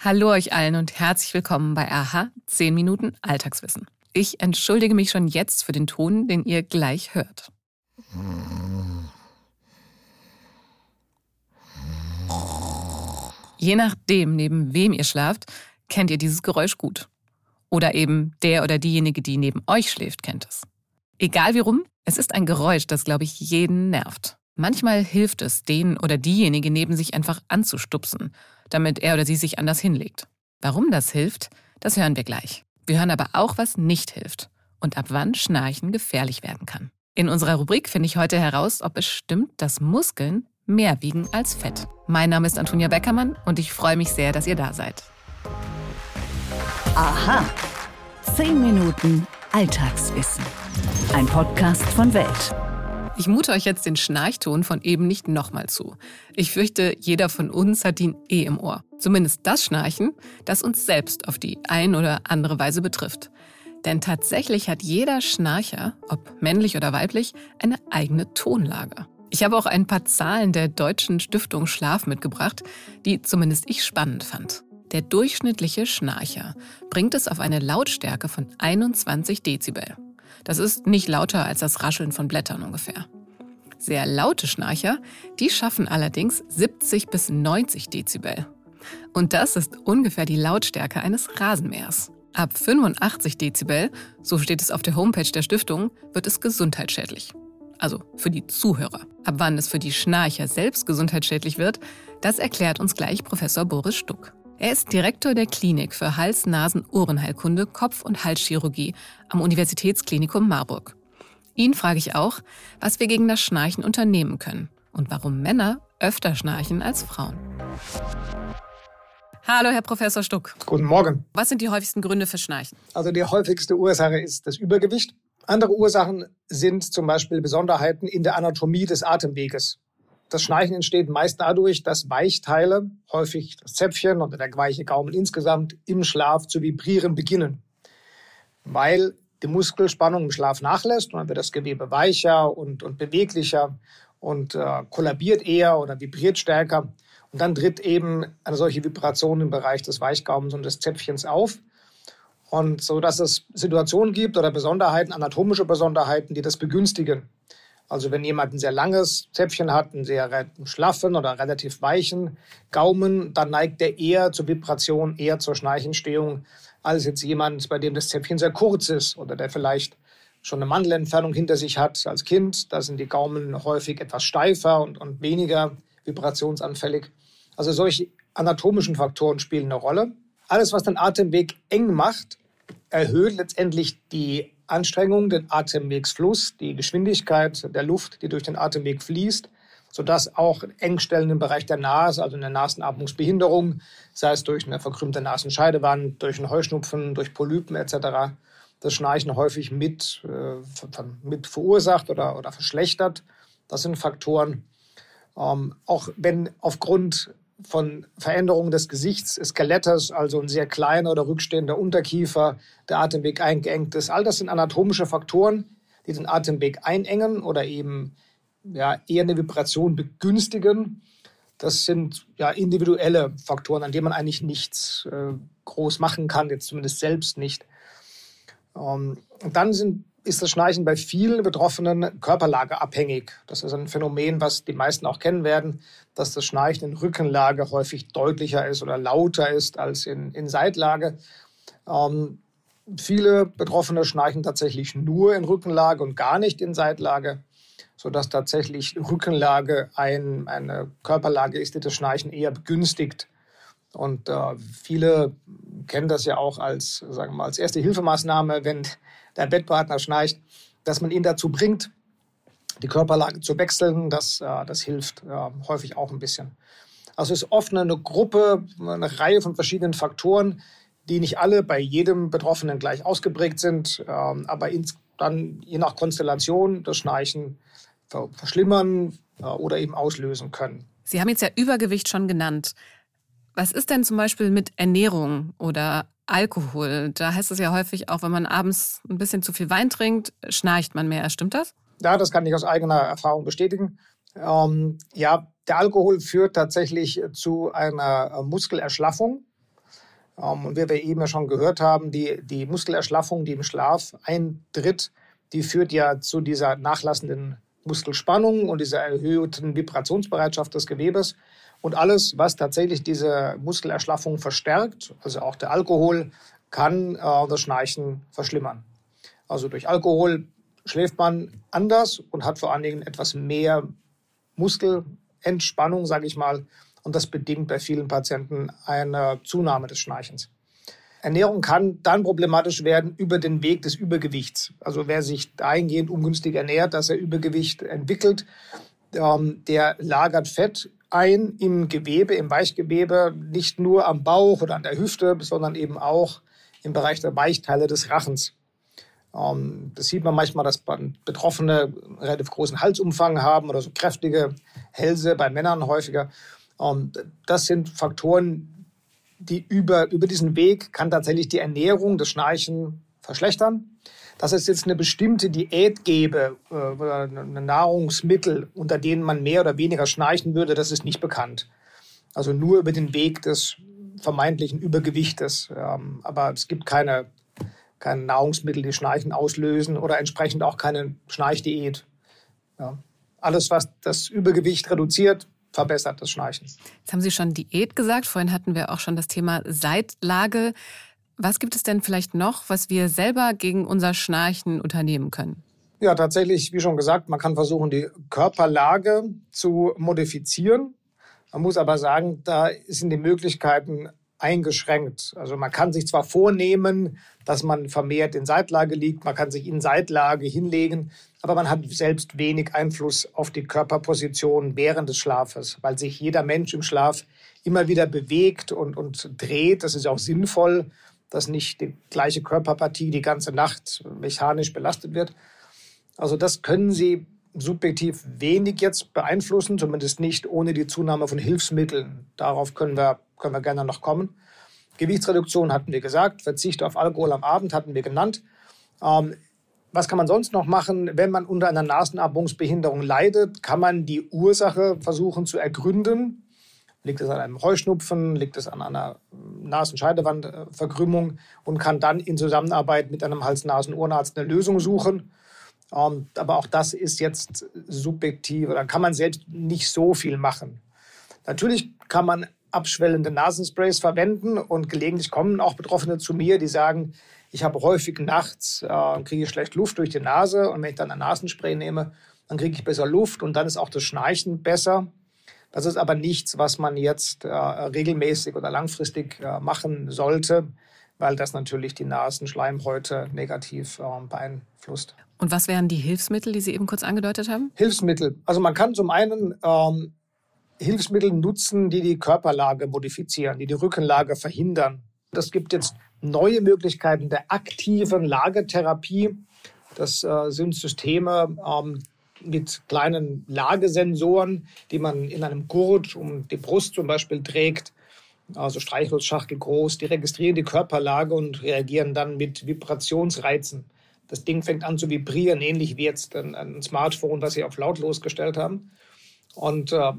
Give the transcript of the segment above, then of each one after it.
Hallo euch allen und herzlich willkommen bei AHA 10 Minuten Alltagswissen. Ich entschuldige mich schon jetzt für den Ton, den ihr gleich hört. Je nachdem, neben wem ihr schlaft, kennt ihr dieses Geräusch gut. Oder eben der oder diejenige, die neben euch schläft, kennt es. Egal wie rum, es ist ein Geräusch, das, glaube ich, jeden nervt. Manchmal hilft es, den oder diejenige neben sich einfach anzustupsen, damit er oder sie sich anders hinlegt. Warum das hilft, das hören wir gleich. Wir hören aber auch, was nicht hilft und ab wann Schnarchen gefährlich werden kann. In unserer Rubrik finde ich heute heraus, ob es stimmt, dass Muskeln mehr wiegen als Fett. Mein Name ist Antonia Beckermann und ich freue mich sehr, dass ihr da seid. Aha. 10 Minuten Alltagswissen. Ein Podcast von Welt. Ich mute euch jetzt den Schnarchton von eben nicht nochmal zu. Ich fürchte, jeder von uns hat ihn eh im Ohr. Zumindest das Schnarchen, das uns selbst auf die ein oder andere Weise betrifft. Denn tatsächlich hat jeder Schnarcher, ob männlich oder weiblich, eine eigene Tonlage. Ich habe auch ein paar Zahlen der Deutschen Stiftung Schlaf mitgebracht, die zumindest ich spannend fand. Der durchschnittliche Schnarcher bringt es auf eine Lautstärke von 21 Dezibel. Das ist nicht lauter als das Rascheln von Blättern ungefähr. Sehr laute Schnarcher, die schaffen allerdings 70 bis 90 Dezibel. Und das ist ungefähr die Lautstärke eines Rasenmähers. Ab 85 Dezibel, so steht es auf der Homepage der Stiftung, wird es gesundheitsschädlich. Also für die Zuhörer. Ab wann es für die Schnarcher selbst gesundheitsschädlich wird, das erklärt uns gleich Professor Boris Stuck. Er ist Direktor der Klinik für Hals-Nasen-Ohrenheilkunde, Kopf- und Halschirurgie am Universitätsklinikum Marburg. Ihn frage ich auch, was wir gegen das Schnarchen unternehmen können und warum Männer öfter schnarchen als Frauen. Hallo, Herr Professor Stuck. Guten Morgen. Was sind die häufigsten Gründe für Schnarchen? Also die häufigste Ursache ist das Übergewicht. Andere Ursachen sind zum Beispiel Besonderheiten in der Anatomie des Atemweges. Das Schnarchen entsteht meist dadurch, dass Weichteile, häufig das Zäpfchen oder der weiche Gaumen insgesamt, im Schlaf zu vibrieren beginnen. Weil die Muskelspannung im Schlaf nachlässt und dann wird das Gewebe weicher und, und beweglicher und äh, kollabiert eher oder vibriert stärker. Und dann tritt eben eine solche Vibration im Bereich des Weichgaumens und des Zäpfchens auf. Und so, dass es Situationen gibt oder Besonderheiten, anatomische Besonderheiten, die das begünstigen. Also wenn jemand ein sehr langes Zäpfchen hat, einen sehr schlaffen oder relativ weichen Gaumen, dann neigt er eher zur Vibration, eher zur Schnarchentstehung, als jetzt jemand, bei dem das Zäpfchen sehr kurz ist oder der vielleicht schon eine Mandelentfernung hinter sich hat als Kind. Da sind die Gaumen häufig etwas steifer und, und weniger vibrationsanfällig. Also solche anatomischen Faktoren spielen eine Rolle. Alles, was den Atemweg eng macht, erhöht letztendlich die Anstrengung, den Atemwegsfluss, die Geschwindigkeit der Luft, die durch den Atemweg fließt, sodass auch Engstellen im Bereich der Nase, also eine Nasenatmungsbehinderung, sei es durch eine verkrümmte Nasenscheidewand, durch einen Heuschnupfen, durch Polypen etc., das Schnarchen häufig mit, äh, mit verursacht oder, oder verschlechtert. Das sind Faktoren. Ähm, auch wenn aufgrund von Veränderungen des Gesichts, des Skelettes, also ein sehr kleiner oder rückstehender Unterkiefer, der Atemweg eingeengt ist. All das sind anatomische Faktoren, die den Atemweg einengen oder eben ja, eher eine Vibration begünstigen. Das sind ja individuelle Faktoren, an denen man eigentlich nichts äh, groß machen kann, jetzt zumindest selbst nicht. Ähm, dann sind ist das Schnarchen bei vielen Betroffenen körperlageabhängig. Das ist ein Phänomen, was die meisten auch kennen werden, dass das Schnarchen in Rückenlage häufig deutlicher ist oder lauter ist als in, in Seitlage. Ähm, viele Betroffene schnarchen tatsächlich nur in Rückenlage und gar nicht in Seitlage, sodass tatsächlich Rückenlage ein, eine Körperlage ist, die das Schnarchen eher begünstigt. Und äh, viele kennen das ja auch als, sagen wir mal, als erste Hilfemaßnahme, wenn der Bettpartner schnarcht, dass man ihn dazu bringt, die Körperlage zu wechseln. Das, äh, das hilft äh, häufig auch ein bisschen. Also es ist oft eine Gruppe, eine Reihe von verschiedenen Faktoren, die nicht alle bei jedem Betroffenen gleich ausgeprägt sind, ähm, aber dann je nach Konstellation das Schnarchen verschlimmern äh, oder eben auslösen können. Sie haben jetzt ja Übergewicht schon genannt. Was ist denn zum Beispiel mit Ernährung oder Alkohol? Da heißt es ja häufig auch, wenn man abends ein bisschen zu viel Wein trinkt, schnarcht man mehr. Stimmt das? Ja, das kann ich aus eigener Erfahrung bestätigen. Ähm, ja, der Alkohol führt tatsächlich zu einer Muskelerschlaffung. Ähm, und wie wir eben ja schon gehört haben, die, die Muskelerschlaffung, die im Schlaf eintritt, die führt ja zu dieser nachlassenden Muskelspannung und dieser erhöhten Vibrationsbereitschaft des Gewebes. Und alles, was tatsächlich diese Muskelerschlaffung verstärkt, also auch der Alkohol, kann äh, das Schnarchen verschlimmern. Also durch Alkohol schläft man anders und hat vor allen Dingen etwas mehr Muskelentspannung, sage ich mal. Und das bedingt bei vielen Patienten eine Zunahme des Schnarchens. Ernährung kann dann problematisch werden über den Weg des Übergewichts. Also wer sich dahingehend ungünstig ernährt, dass er Übergewicht entwickelt, ähm, der lagert Fett ein im Gewebe, im Weichgewebe, nicht nur am Bauch oder an der Hüfte, sondern eben auch im Bereich der Weichteile des Rachens. Ähm, das sieht man manchmal, dass Betroffene einen relativ großen Halsumfang haben oder so kräftige Hälse, bei Männern häufiger. Ähm, das sind Faktoren, die über, über diesen Weg kann tatsächlich die Ernährung, das Schnarchen verschlechtern. Dass es jetzt eine bestimmte Diät gäbe äh, Nahrungsmittel, unter denen man mehr oder weniger schnarchen würde, das ist nicht bekannt. Also nur über den Weg des vermeintlichen Übergewichtes. Ähm, aber es gibt keine, keine Nahrungsmittel, die Schnarchen auslösen oder entsprechend auch keine Schnarchdiät. Alles, was das Übergewicht reduziert, verbessert das Schnarchen. Jetzt haben Sie schon Diät gesagt. Vorhin hatten wir auch schon das Thema Seitlage. Was gibt es denn vielleicht noch, was wir selber gegen unser Schnarchen unternehmen können? Ja, tatsächlich, wie schon gesagt, man kann versuchen, die Körperlage zu modifizieren. Man muss aber sagen, da sind die Möglichkeiten eingeschränkt. Also man kann sich zwar vornehmen, dass man vermehrt in Seitlage liegt, man kann sich in Seitlage hinlegen, aber man hat selbst wenig Einfluss auf die Körperposition während des Schlafes, weil sich jeder Mensch im Schlaf immer wieder bewegt und, und dreht. Das ist auch sinnvoll, dass nicht die gleiche Körperpartie die ganze Nacht mechanisch belastet wird. Also das können Sie subjektiv wenig jetzt beeinflussen, zumindest nicht ohne die Zunahme von Hilfsmitteln. Darauf können wir, können wir gerne noch kommen. Gewichtsreduktion hatten wir gesagt, Verzicht auf Alkohol am Abend hatten wir genannt. Ähm, was kann man sonst noch machen? Wenn man unter einer Nasenatmungsbehinderung leidet, kann man die Ursache versuchen zu ergründen. Liegt es an einem Heuschnupfen? Liegt es an einer Nasenscheidewandverkrümmung? Und kann dann in Zusammenarbeit mit einem Hals-Nasen-Ohrenarzt eine Lösung suchen. Ähm, aber auch das ist jetzt subjektiv, oder kann man selbst nicht so viel machen. Natürlich kann man abschwellende Nasensprays verwenden und gelegentlich kommen auch Betroffene zu mir, die sagen, ich habe häufig nachts, äh, kriege ich schlecht Luft durch die Nase und wenn ich dann ein Nasenspray nehme, dann kriege ich besser Luft und dann ist auch das Schnarchen besser. Das ist aber nichts, was man jetzt äh, regelmäßig oder langfristig äh, machen sollte, weil das natürlich die Nasenschleimhäute negativ äh, beeinflusst. Und was wären die Hilfsmittel, die Sie eben kurz angedeutet haben? Hilfsmittel. Also man kann zum einen ähm, Hilfsmittel nutzen, die die Körperlage modifizieren, die die Rückenlage verhindern. Das gibt jetzt neue Möglichkeiten der aktiven Lagetherapie. Das äh, sind Systeme ähm, mit kleinen Lagesensoren, die man in einem Gurt um die Brust zum Beispiel trägt. Also Streichholzschachtel groß, die registrieren die Körperlage und reagieren dann mit Vibrationsreizen. Das Ding fängt an zu vibrieren, ähnlich wie jetzt ein, ein Smartphone, was sie auf lautlos gestellt haben. Und äh,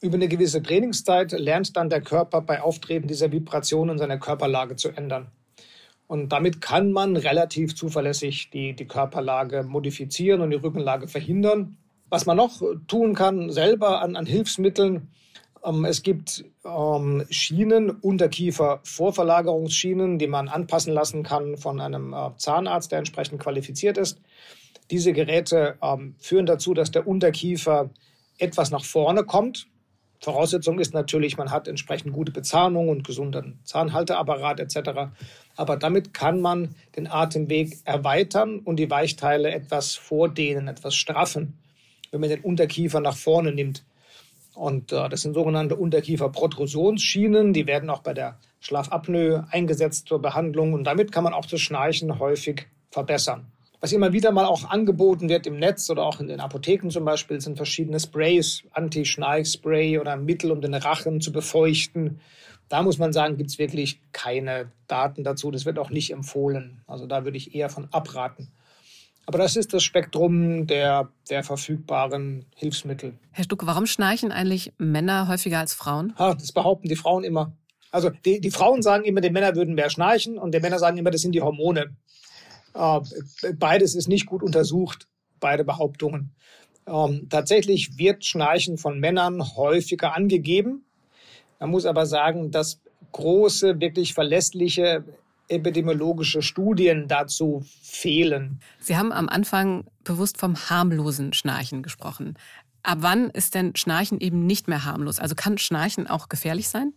über eine gewisse Trainingszeit lernt dann der Körper bei Auftreten dieser Vibrationen seine Körperlage zu ändern. Und damit kann man relativ zuverlässig die, die Körperlage modifizieren und die Rückenlage verhindern. Was man noch tun kann, selber an, an Hilfsmitteln, ähm, es gibt ähm, Schienen, Unterkiefer-Vorverlagerungsschienen, die man anpassen lassen kann von einem äh, Zahnarzt, der entsprechend qualifiziert ist. Diese Geräte ähm, führen dazu, dass der Unterkiefer etwas nach vorne kommt Voraussetzung ist natürlich, man hat entsprechend gute Bezahnung und gesunden Zahnhalteapparat etc. Aber damit kann man den Atemweg erweitern und die Weichteile etwas vordehnen, etwas straffen, wenn man den Unterkiefer nach vorne nimmt. Und äh, das sind sogenannte Unterkieferprotrusionsschienen, die werden auch bei der Schlafapnoe eingesetzt zur Behandlung und damit kann man auch das Schnarchen häufig verbessern. Was immer wieder mal auch angeboten wird im Netz oder auch in den Apotheken zum Beispiel, sind verschiedene Sprays, Anti-Schnarch-Spray oder Mittel, um den Rachen zu befeuchten. Da muss man sagen, gibt es wirklich keine Daten dazu. Das wird auch nicht empfohlen. Also da würde ich eher von abraten. Aber das ist das Spektrum der, der verfügbaren Hilfsmittel. Herr Stuck, warum schnarchen eigentlich Männer häufiger als Frauen? Ha, das behaupten die Frauen immer. Also die, die Frauen sagen immer, die Männer würden mehr schnarchen und die Männer sagen immer, das sind die Hormone. Äh, beides ist nicht gut untersucht, beide Behauptungen. Ähm, tatsächlich wird Schnarchen von Männern häufiger angegeben. Man muss aber sagen, dass große, wirklich verlässliche epidemiologische Studien dazu fehlen. Sie haben am Anfang bewusst vom harmlosen Schnarchen gesprochen. Ab wann ist denn Schnarchen eben nicht mehr harmlos? Also kann Schnarchen auch gefährlich sein?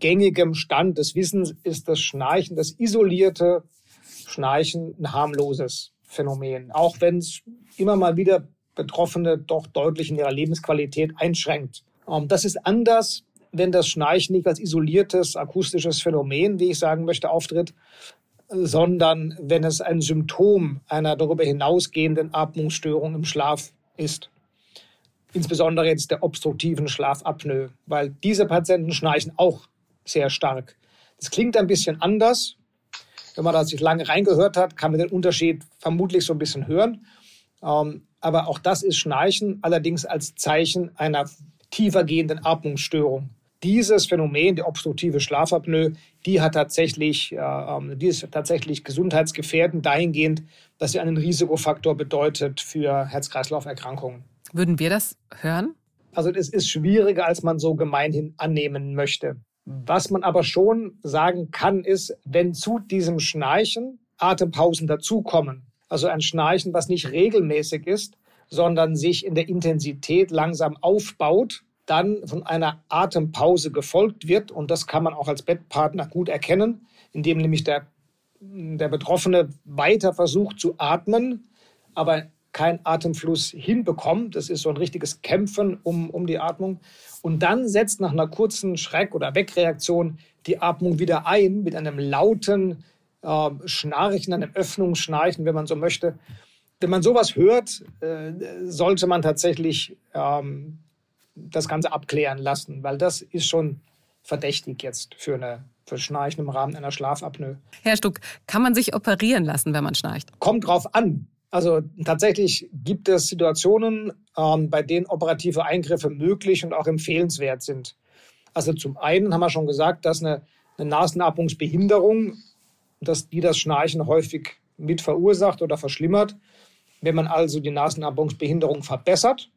Gängigem Stand des Wissens ist das Schnarchen, das isolierte Schnarchen, ein harmloses Phänomen. Auch wenn es immer mal wieder Betroffene doch deutlich in ihrer Lebensqualität einschränkt. Ähm, das ist anders, wenn das Schnarchen nicht als isoliertes akustisches Phänomen, wie ich sagen möchte, auftritt, sondern wenn es ein Symptom einer darüber hinausgehenden Atmungsstörung im Schlaf ist. Insbesondere jetzt der obstruktiven Schlafapnoe, weil diese Patienten schnarchen auch sehr stark. Das klingt ein bisschen anders. Wenn man da sich lange reingehört hat, kann man den Unterschied vermutlich so ein bisschen hören. Ähm, aber auch das ist Schnarchen, allerdings als Zeichen einer tiefer gehenden Atmungsstörung. Dieses Phänomen, die obstruktive Schlafapnoe, die hat tatsächlich, äh, ähm, die ist tatsächlich gesundheitsgefährdend dahingehend, dass sie einen Risikofaktor bedeutet für Herz-Kreislauf-Erkrankungen. Würden wir das hören? Also es ist schwieriger, als man so gemeinhin annehmen möchte. Was man aber schon sagen kann, ist, wenn zu diesem Schnarchen Atempausen dazukommen, also ein Schnarchen, was nicht regelmäßig ist, sondern sich in der Intensität langsam aufbaut, dann von einer Atempause gefolgt wird. Und das kann man auch als Bettpartner gut erkennen, indem nämlich der, der Betroffene weiter versucht zu atmen, aber keinen Atemfluss hinbekommt. Das ist so ein richtiges Kämpfen um, um die Atmung. Und dann setzt nach einer kurzen Schreck- oder Wegreaktion die Atmung wieder ein mit einem lauten äh, Schnarchen, einem Öffnungsschnarchen, wenn man so möchte. Wenn man sowas hört, äh, sollte man tatsächlich ähm, das Ganze abklären lassen, weil das ist schon verdächtig jetzt für eine für Schnarchen im Rahmen einer Schlafapnoe. Herr Stuck, kann man sich operieren lassen, wenn man schnarcht? Kommt drauf an. Also tatsächlich gibt es Situationen, ähm, bei denen operative Eingriffe möglich und auch empfehlenswert sind. Also zum einen haben wir schon gesagt, dass eine, eine Nasenatmungsbehinderung dass die das Schnarchen häufig mit verursacht oder verschlimmert. Wenn man also die Nasenatmungsbehinderung verbessert,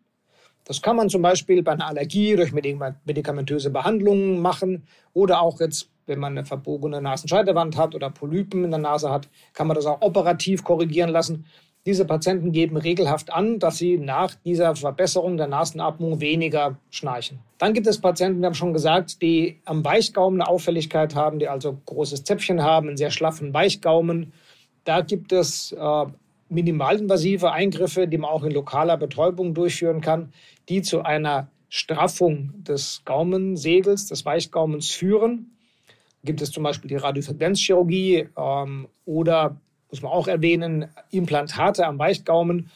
das kann man zum Beispiel bei einer Allergie durch medikamentöse Behandlungen machen oder auch jetzt, wenn man eine verbogene Nasenscheidewand hat oder Polypen in der Nase hat, kann man das auch operativ korrigieren lassen. Diese Patienten geben regelhaft an, dass sie nach dieser Verbesserung der Nasenatmung weniger schnarchen. Dann gibt es Patienten, wir haben schon gesagt, die am Weichgaumen eine Auffälligkeit haben, die also großes Zäpfchen haben, einen sehr schlaffen Weichgaumen. Da gibt es äh, minimalinvasive Eingriffe, die man auch in lokaler Betäubung durchführen kann, die zu einer Straffung des Gaumensegels, des Weichgaumens führen. Gibt es zum Beispiel die Radiofrequenzchirurgie ähm, oder muss man auch erwähnen, Implantate am Weichgaumen.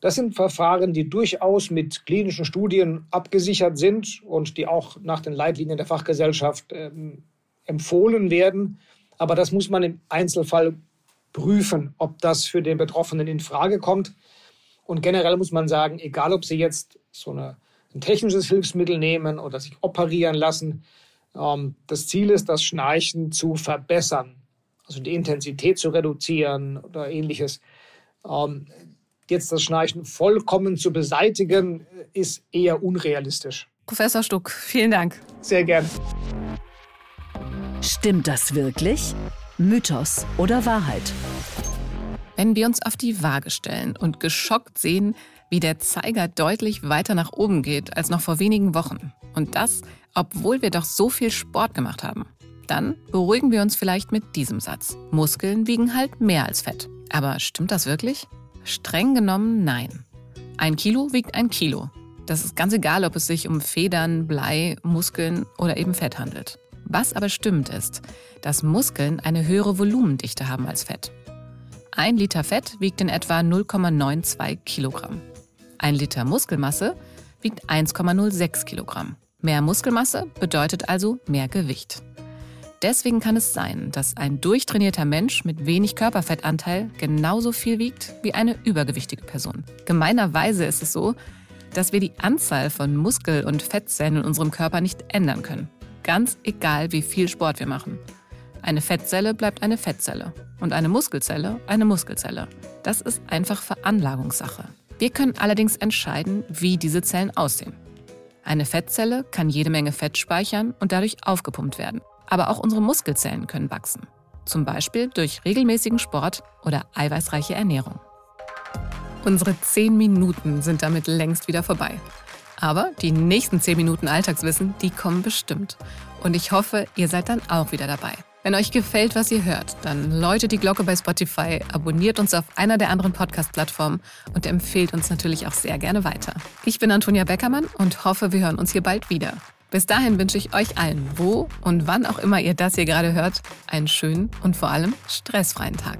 Das sind Verfahren, die durchaus mit klinischen Studien abgesichert sind und die auch nach den Leitlinien der Fachgesellschaft ähm, empfohlen werden. Aber das muss man im Einzelfall prüfen, ob das für den Betroffenen in Frage kommt. Und generell muss man sagen, egal ob Sie jetzt so eine, ein technisches Hilfsmittel nehmen oder sich operieren lassen, ähm, das Ziel ist, das Schnarchen zu verbessern also die Intensität zu reduzieren oder ähnliches. Ähm, jetzt das Schnarchen vollkommen zu beseitigen, ist eher unrealistisch. Professor Stuck, vielen Dank. Sehr gern. Stimmt das wirklich? Mythos oder Wahrheit? Wenn wir uns auf die Waage stellen und geschockt sehen, wie der Zeiger deutlich weiter nach oben geht als noch vor wenigen Wochen. Und das, obwohl wir doch so viel Sport gemacht haben. Dann beruhigen wir uns vielleicht mit diesem Satz. Muskeln wiegen halt mehr als Fett. Aber stimmt das wirklich? Streng genommen nein. Ein Kilo wiegt ein Kilo. Das ist ganz egal, ob es sich um Federn, Blei, Muskeln oder eben Fett handelt. Was aber stimmt ist, dass Muskeln eine höhere Volumendichte haben als Fett. Ein Liter Fett wiegt in etwa 0,92 Kilogramm. Ein Liter Muskelmasse wiegt 1,06 Kilogramm. Mehr Muskelmasse bedeutet also mehr Gewicht. Deswegen kann es sein, dass ein durchtrainierter Mensch mit wenig Körperfettanteil genauso viel wiegt wie eine übergewichtige Person. Gemeinerweise ist es so, dass wir die Anzahl von Muskel- und Fettzellen in unserem Körper nicht ändern können. ganz egal, wie viel Sport wir machen. Eine Fettzelle bleibt eine Fettzelle und eine Muskelzelle eine Muskelzelle. Das ist einfach Veranlagungssache. Wir können allerdings entscheiden, wie diese Zellen aussehen. Eine Fettzelle kann jede Menge Fett speichern und dadurch aufgepumpt werden. Aber auch unsere Muskelzellen können wachsen. Zum Beispiel durch regelmäßigen Sport oder eiweißreiche Ernährung. Unsere 10 Minuten sind damit längst wieder vorbei. Aber die nächsten 10 Minuten Alltagswissen, die kommen bestimmt. Und ich hoffe, ihr seid dann auch wieder dabei. Wenn euch gefällt, was ihr hört, dann läutet die Glocke bei Spotify, abonniert uns auf einer der anderen Podcast-Plattformen und empfehlt uns natürlich auch sehr gerne weiter. Ich bin Antonia Beckermann und hoffe, wir hören uns hier bald wieder. Bis dahin wünsche ich euch allen, wo und wann auch immer ihr das hier gerade hört, einen schönen und vor allem stressfreien Tag.